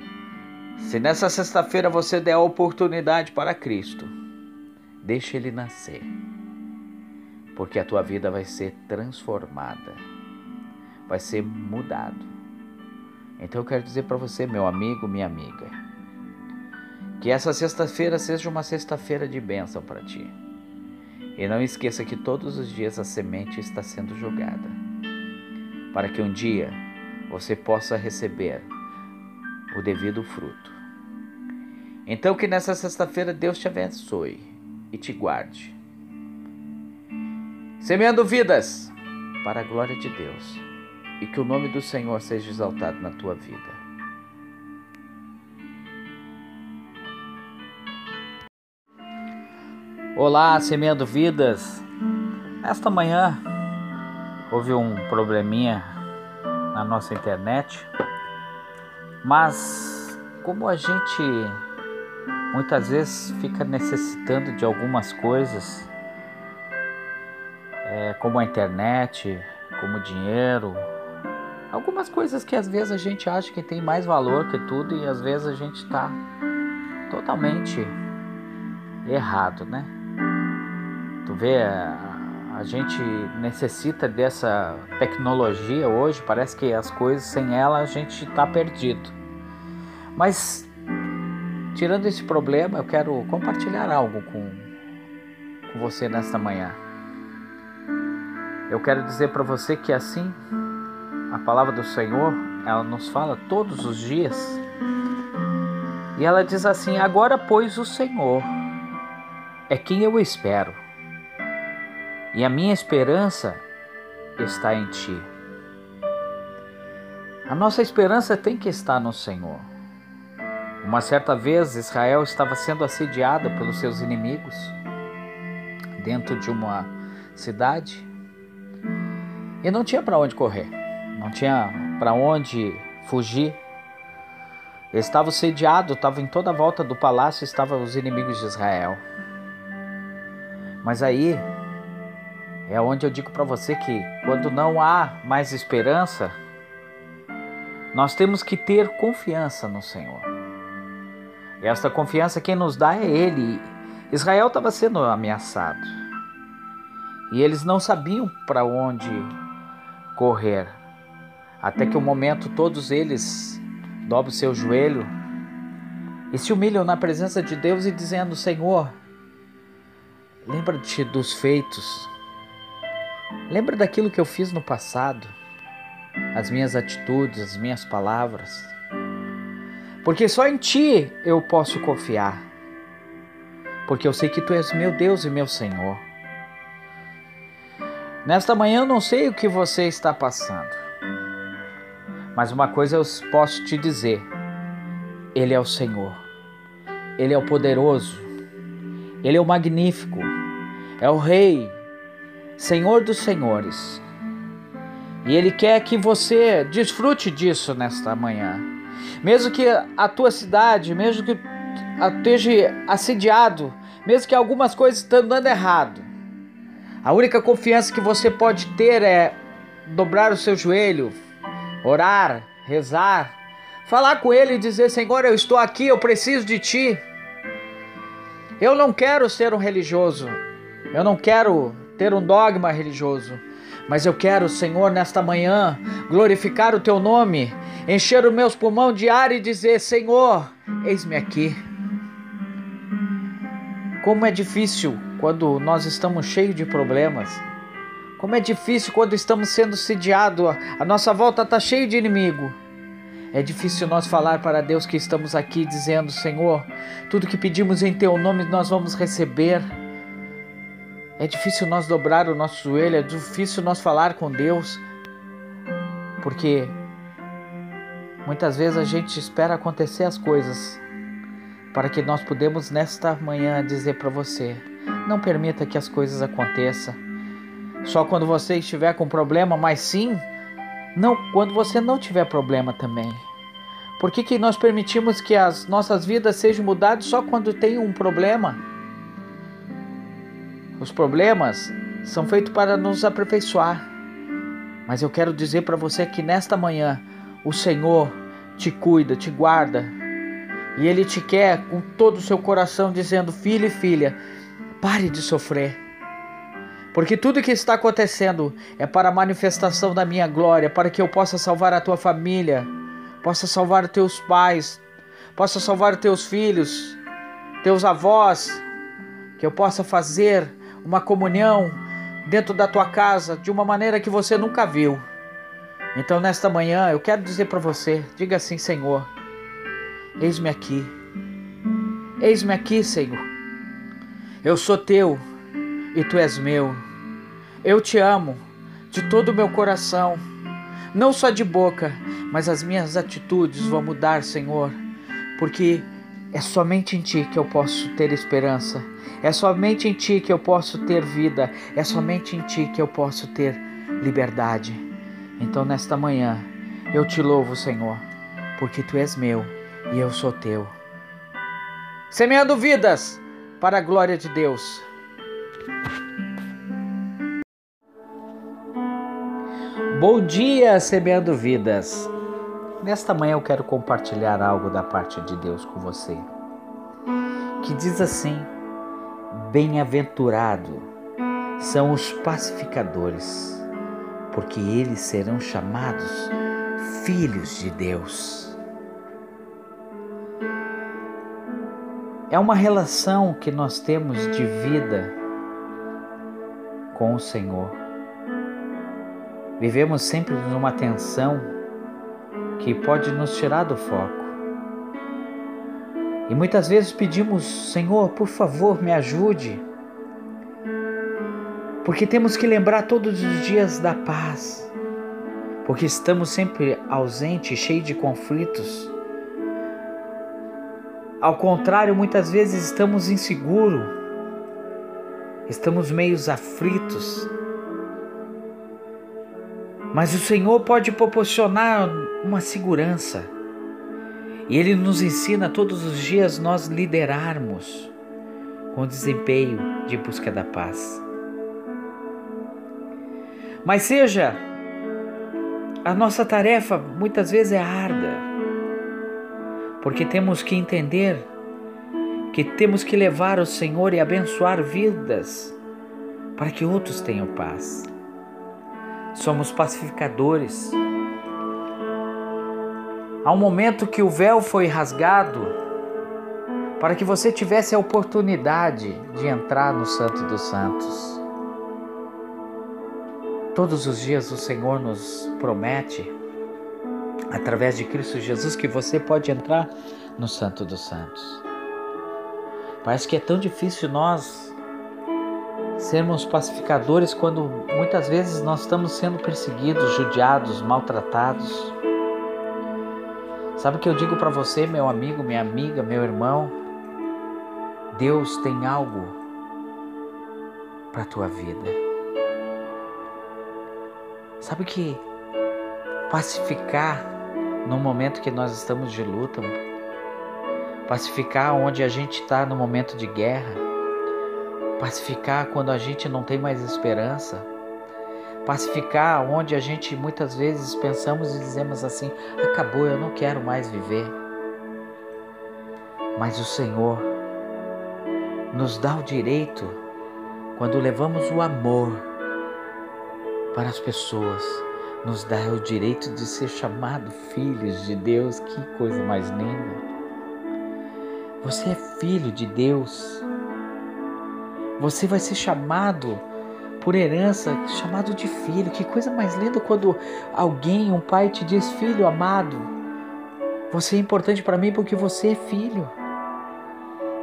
se nessa sexta-feira você der a oportunidade para Cristo, deixe ele nascer, porque a tua vida vai ser transformada, vai ser mudado. Então eu quero dizer para você, meu amigo, minha amiga, que essa sexta-feira seja uma sexta-feira de bênção para ti. E não esqueça que todos os dias a semente está sendo jogada, para que um dia você possa receber o devido fruto. Então, que nessa sexta-feira Deus te abençoe e te guarde. Semeando vidas para a glória de Deus e que o nome do Senhor seja exaltado na tua vida. Olá, semeando vidas. Esta manhã houve um probleminha na nossa internet. Mas como a gente muitas vezes fica necessitando de algumas coisas, é, como a internet, como dinheiro, algumas coisas que às vezes a gente acha que tem mais valor que tudo e às vezes a gente está totalmente errado, né? Tu vê a gente necessita dessa tecnologia hoje, parece que as coisas sem ela a gente está perdido. Mas, tirando esse problema, eu quero compartilhar algo com, com você nesta manhã. Eu quero dizer para você que assim, a palavra do Senhor, ela nos fala todos os dias. E ela diz assim: Agora, pois, o Senhor é quem eu espero e a minha esperança está em Ti. A nossa esperança tem que estar no Senhor. Uma certa vez Israel estava sendo assediada pelos seus inimigos dentro de uma cidade e não tinha para onde correr, não tinha para onde fugir. Estava sediado, estava em toda a volta do palácio, estavam os inimigos de Israel. Mas aí é onde eu digo para você que quando não há mais esperança, nós temos que ter confiança no Senhor. E essa confiança quem nos dá é Ele. Israel estava sendo ameaçado e eles não sabiam para onde correr. Até que o momento todos eles dobram seu joelho e se humilham na presença de Deus e dizendo: Senhor, lembra-te dos feitos Lembra daquilo que eu fiz no passado, as minhas atitudes, as minhas palavras. Porque só em Ti eu posso confiar. Porque eu sei que Tu és meu Deus e meu Senhor. Nesta manhã eu não sei o que você está passando. Mas uma coisa eu posso te dizer: Ele é o Senhor. Ele é o poderoso. Ele é o magnífico. É o Rei, Senhor dos Senhores. E Ele quer que você desfrute disso nesta manhã. Mesmo que a tua cidade, mesmo que esteja assediado, mesmo que algumas coisas estão dando errado, a única confiança que você pode ter é dobrar o seu joelho, orar, rezar, falar com Ele e dizer: Senhor, eu estou aqui, eu preciso de Ti. Eu não quero ser um religioso, eu não quero ter um dogma religioso, mas eu quero, Senhor, nesta manhã, glorificar o Teu nome, encher os meus pulmões de ar e dizer: Senhor, eis-me aqui. Como é difícil quando nós estamos cheios de problemas. Como é difícil quando estamos sendo sediados, a nossa volta está cheia de inimigo. É difícil nós falar para Deus que estamos aqui dizendo: Senhor, tudo que pedimos em Teu nome nós vamos receber. É difícil nós dobrar o nosso joelho, é difícil nós falar com Deus, porque muitas vezes a gente espera acontecer as coisas para que nós podemos nesta manhã dizer para você: não permita que as coisas aconteçam só quando você estiver com problema, mas sim não quando você não tiver problema também. Por que, que nós permitimos que as nossas vidas sejam mudadas só quando tem um problema? Os problemas são feitos para nos aperfeiçoar. Mas eu quero dizer para você que nesta manhã o Senhor te cuida, te guarda. E Ele te quer com todo o seu coração, dizendo: Filho e filha, pare de sofrer. Porque tudo que está acontecendo é para a manifestação da minha glória, para que eu possa salvar a tua família, possa salvar teus pais, possa salvar teus filhos, teus avós, que eu possa fazer uma comunhão dentro da tua casa de uma maneira que você nunca viu. Então, nesta manhã, eu quero dizer para você: diga assim, Senhor, eis-me aqui, eis-me aqui, Senhor. Eu sou teu e tu és meu. Eu te amo de todo o meu coração, não só de boca, mas as minhas atitudes vão mudar, Senhor, porque é somente em Ti que eu posso ter esperança, é somente em Ti que eu posso ter vida, é somente em Ti que eu posso ter liberdade. Então, nesta manhã, eu te louvo, Senhor, porque Tu és meu e eu sou Teu. Semeando vidas para a glória de Deus. Bom dia, semeando vidas. Nesta manhã eu quero compartilhar algo da parte de Deus com você. Que diz assim: Bem-aventurado são os pacificadores, porque eles serão chamados filhos de Deus. É uma relação que nós temos de vida com o Senhor Vivemos sempre numa tensão que pode nos tirar do foco. E muitas vezes pedimos, Senhor, por favor, me ajude. Porque temos que lembrar todos os dias da paz. Porque estamos sempre ausentes, cheios de conflitos. Ao contrário, muitas vezes estamos inseguros, estamos meio aflitos, mas o Senhor pode proporcionar uma segurança. E Ele nos ensina todos os dias nós liderarmos com desempenho de busca da paz. Mas seja a nossa tarefa muitas vezes é árdua, porque temos que entender que temos que levar o Senhor e abençoar vidas para que outros tenham paz somos pacificadores. Há um momento que o véu foi rasgado para que você tivesse a oportunidade de entrar no Santo dos Santos. Todos os dias o Senhor nos promete através de Cristo Jesus, que você pode entrar no Santo dos Santos. Parece que é tão difícil nós sermos pacificadores quando muitas vezes nós estamos sendo perseguidos, judiados, maltratados. Sabe o que eu digo para você, meu amigo, minha amiga, meu irmão? Deus tem algo para tua vida. Sabe que pacificar no momento que nós estamos de luta, pacificar onde a gente está no momento de guerra, pacificar quando a gente não tem mais esperança, pacificar onde a gente muitas vezes pensamos e dizemos assim: acabou, eu não quero mais viver. Mas o Senhor nos dá o direito, quando levamos o amor para as pessoas, nos dá o direito de ser chamado filhos de Deus. Que coisa mais linda! Você é filho de Deus. Você vai ser chamado por herança, chamado de filho. Que coisa mais linda quando alguém, um pai, te diz: Filho amado, você é importante para mim porque você é filho.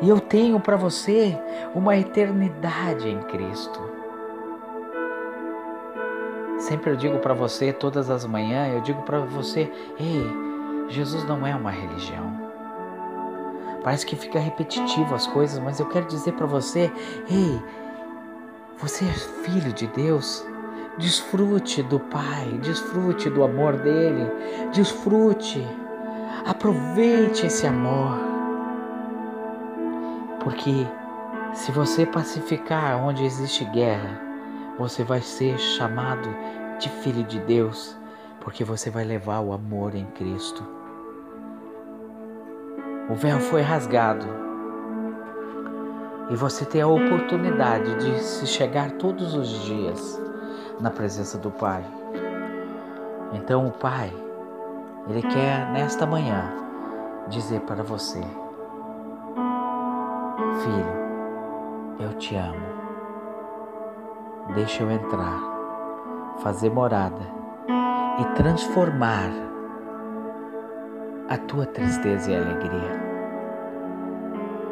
E eu tenho para você uma eternidade em Cristo. Sempre eu digo para você, todas as manhãs, eu digo para você: ei, Jesus não é uma religião. Parece que fica repetitivo as coisas, mas eu quero dizer para você: ei, você é filho de Deus. Desfrute do Pai, desfrute do amor dele, desfrute, aproveite esse amor. Porque se você pacificar onde existe guerra, você vai ser chamado de filho de Deus, porque você vai levar o amor em Cristo. O véu foi rasgado e você tem a oportunidade de se chegar todos os dias na presença do Pai. Então o Pai, Ele quer nesta manhã dizer para você: Filho, eu te amo. Deixa eu entrar, fazer morada e transformar a tua tristeza e alegria.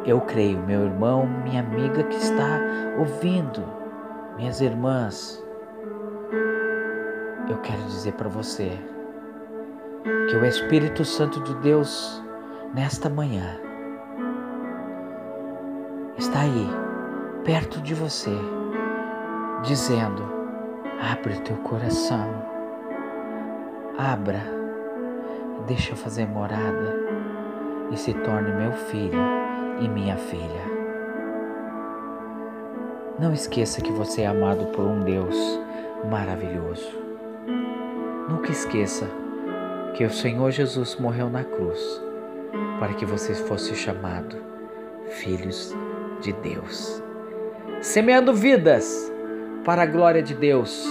Eu creio, meu irmão, minha amiga que está ouvindo, minhas irmãs, eu quero dizer para você que o Espírito Santo de Deus, nesta manhã, está aí, perto de você, dizendo: abre o teu coração, abra deixa fazer morada e se torne meu filho e minha filha. Não esqueça que você é amado por um Deus maravilhoso. Nunca esqueça que o Senhor Jesus morreu na cruz para que você fosse chamado filhos de Deus. Semeando vidas para a glória de Deus.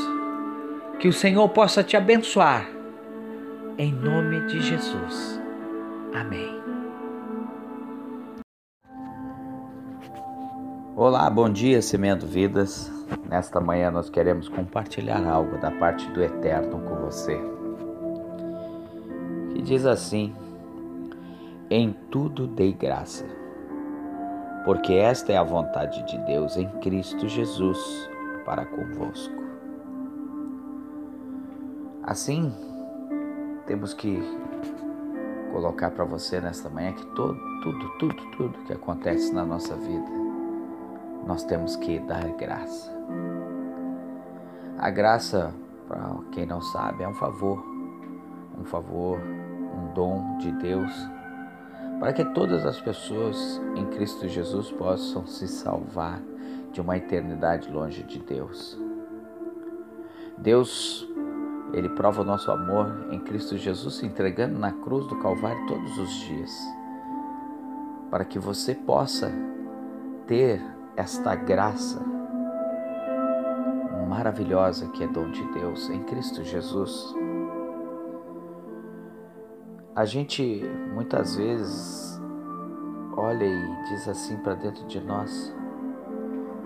Que o Senhor possa te abençoar em nome de Jesus. Amém. Olá, bom dia, Semendo Vidas. Nesta manhã nós queremos compartilhar algo da parte do Eterno com você. Que diz assim: Em tudo dei graça, porque esta é a vontade de Deus em Cristo Jesus para convosco. Assim, temos que colocar para você nesta manhã que todo, tudo, tudo, tudo que acontece na nossa vida, nós temos que dar graça. A graça, para quem não sabe, é um favor, um favor, um dom de Deus, para que todas as pessoas em Cristo Jesus possam se salvar de uma eternidade longe de Deus. Deus ele prova o nosso amor em Cristo Jesus se entregando na cruz do Calvário todos os dias, para que você possa ter esta graça maravilhosa que é dom de Deus em Cristo Jesus. A gente muitas vezes olha e diz assim para dentro de nós: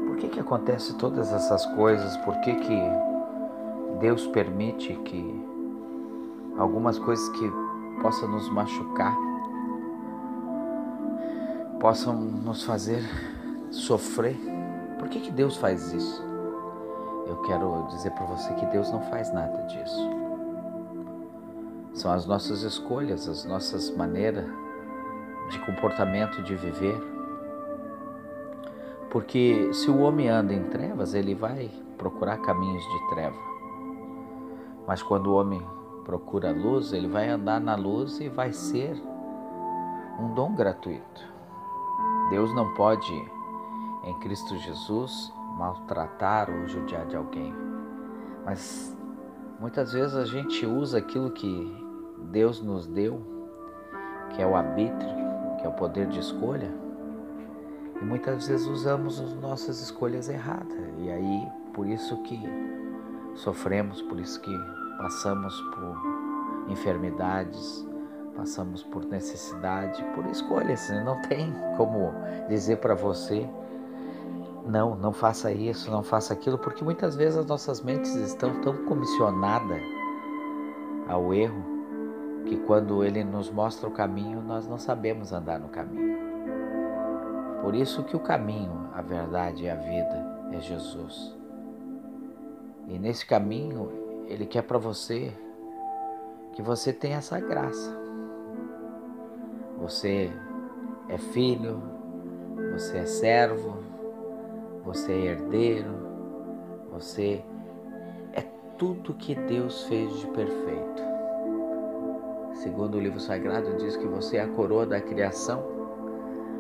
por que que acontece todas essas coisas? Por que que Deus permite que algumas coisas que possa nos machucar, possam nos fazer sofrer. Por que, que Deus faz isso? Eu quero dizer para você que Deus não faz nada disso. São as nossas escolhas, as nossas maneiras de comportamento, de viver. Porque se o homem anda em trevas, ele vai procurar caminhos de treva. Mas quando o homem procura a luz, ele vai andar na luz e vai ser um dom gratuito. Deus não pode, em Cristo Jesus, maltratar ou judiar de alguém. Mas muitas vezes a gente usa aquilo que Deus nos deu, que é o arbítrio, que é o poder de escolha, e muitas vezes usamos as nossas escolhas erradas. E aí, por isso que sofremos, por isso que passamos por enfermidades, passamos por necessidade, por escolhas. Não tem como dizer para você, não, não faça isso, não faça aquilo, porque muitas vezes as nossas mentes estão tão comissionadas ao erro que quando ele nos mostra o caminho, nós não sabemos andar no caminho. Por isso que o caminho, a verdade e a vida é Jesus. E nesse caminho, ele quer para você que você tenha essa graça. Você é filho, você é servo, você é herdeiro, você é tudo que Deus fez de perfeito. Segundo o livro sagrado, diz que você é a coroa da criação,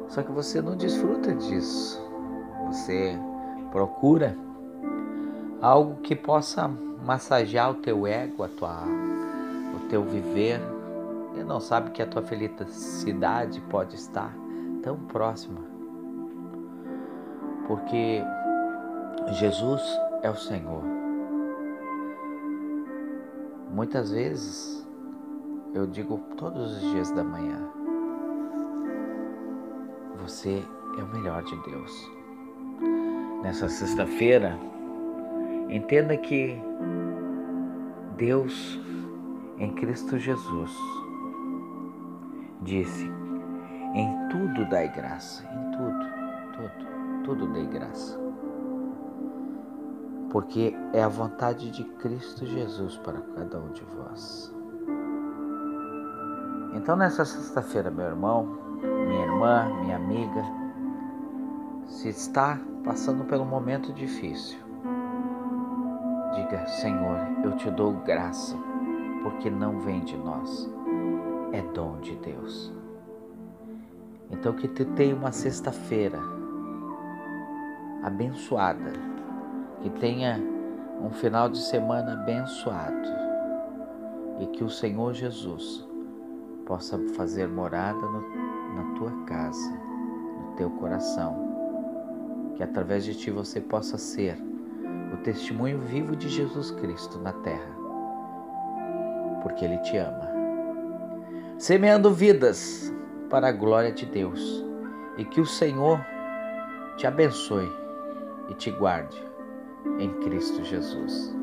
só que você não desfruta disso. Você procura algo que possa massagear o teu ego, a tua, o teu viver, e não sabe que a tua felicidade pode estar tão próxima. Porque Jesus é o Senhor. Muitas vezes eu digo todos os dias da manhã: Você é o melhor de Deus. Nessa sexta-feira, entenda que Deus em Cristo Jesus disse: Em tudo dai graça, em tudo, tudo, tudo dai graça. Porque é a vontade de Cristo Jesus para cada um de vós. Então, nessa sexta-feira, meu irmão, minha irmã, minha amiga, se está passando um momento difícil, diga: Senhor, eu te dou graça, porque não vem de nós, é dom de Deus. Então, que tu tenha uma sexta-feira abençoada, que tenha um final de semana abençoado e que o Senhor Jesus possa fazer morada no, na tua casa, no teu coração. Que através de ti você possa ser testemunho vivo de Jesus Cristo na terra, porque Ele te ama. Semeando vidas para a glória de Deus e que o Senhor te abençoe e te guarde em Cristo Jesus.